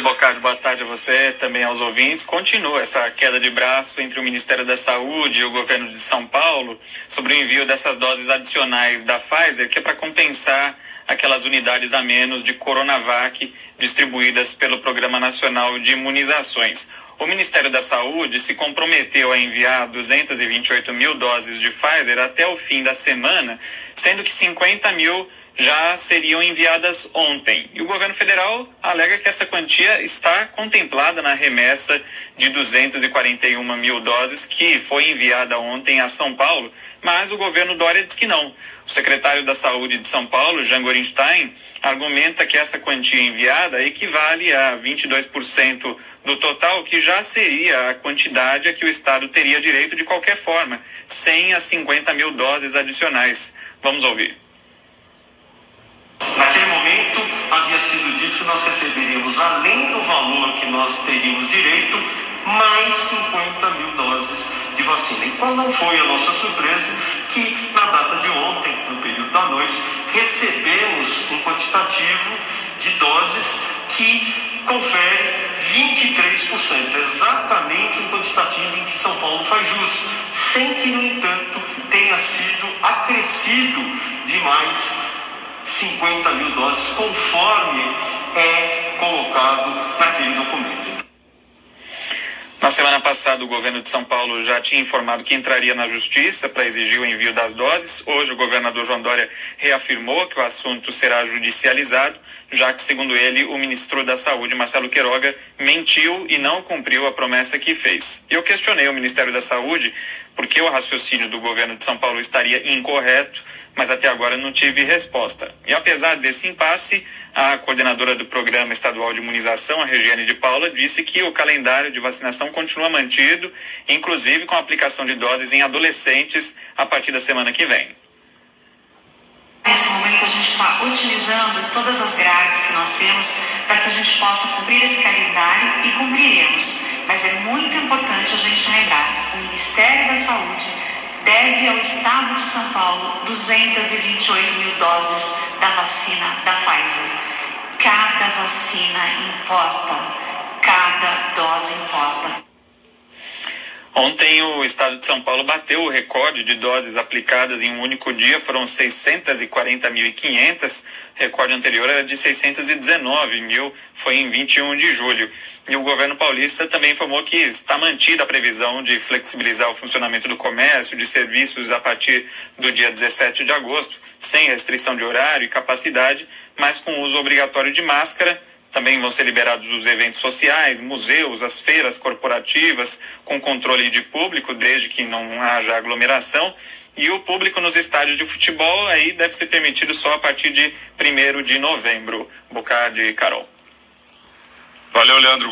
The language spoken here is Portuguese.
Oi, Bocardo, boa tarde a você, também aos ouvintes. Continua essa queda de braço entre o Ministério da Saúde e o governo de São Paulo sobre o envio dessas doses adicionais da Pfizer, que é para compensar aquelas unidades a menos de Coronavac distribuídas pelo Programa Nacional de Imunizações. O Ministério da Saúde se comprometeu a enviar 228 mil doses de Pfizer até o fim da semana, sendo que 50 mil já seriam enviadas ontem. E o governo federal alega que essa quantia está contemplada na remessa de 241 mil doses que foi enviada ontem a São Paulo, mas o governo Dória diz que não. O secretário da Saúde de São Paulo, Jean Gorenstein, argumenta que essa quantia enviada equivale a 22% do total, que já seria a quantidade a que o Estado teria direito de qualquer forma, sem as 50 mil doses adicionais. Vamos ouvir. Naquele momento, sido dito que nós receberíamos, além do valor que nós teríamos direito, mais 50 mil doses de vacina. E qual não foi a nossa surpresa que, na data de ontem, no período da noite, recebemos um quantitativo de doses que confere 23%, exatamente um quantitativo em que São Paulo faz jus, sem que, no entanto, tenha sido acrescido de mais 50 mil doses, conforme é colocado naquele documento. Na semana passada, o governo de São Paulo já tinha informado que entraria na justiça para exigir o envio das doses. Hoje, o governador João Dória reafirmou que o assunto será judicializado, já que, segundo ele, o ministro da Saúde, Marcelo Queiroga, mentiu e não cumpriu a promessa que fez. Eu questionei o Ministério da Saúde porque o raciocínio do governo de São Paulo estaria incorreto mas até agora não tive resposta. E apesar desse impasse, a coordenadora do Programa Estadual de Imunização, a Regiane de Paula, disse que o calendário de vacinação continua mantido, inclusive com a aplicação de doses em adolescentes a partir da semana que vem. Nesse momento, a gente está utilizando todas as grades que nós temos para que a gente possa cumprir esse calendário e cumpriremos. Mas é muito importante a gente lembrar: o Ministério da Saúde deve ao Estado de São Paulo 228 mil doses da vacina da Pfizer. Cada vacina importa, cada dose importa. Ontem o estado de São Paulo bateu o recorde de doses aplicadas em um único dia, foram 640.500. Recorde anterior era de 619 mil, foi em 21 de julho. E o governo paulista também informou que está mantida a previsão de flexibilizar o funcionamento do comércio, de serviços a partir do dia 17 de agosto, sem restrição de horário e capacidade, mas com uso obrigatório de máscara também vão ser liberados os eventos sociais, museus, as feiras corporativas, com controle de público, desde que não haja aglomeração. E o público nos estádios de futebol aí deve ser permitido só a partir de 1 de novembro. Bocardi e Carol. Valeu, Leandro.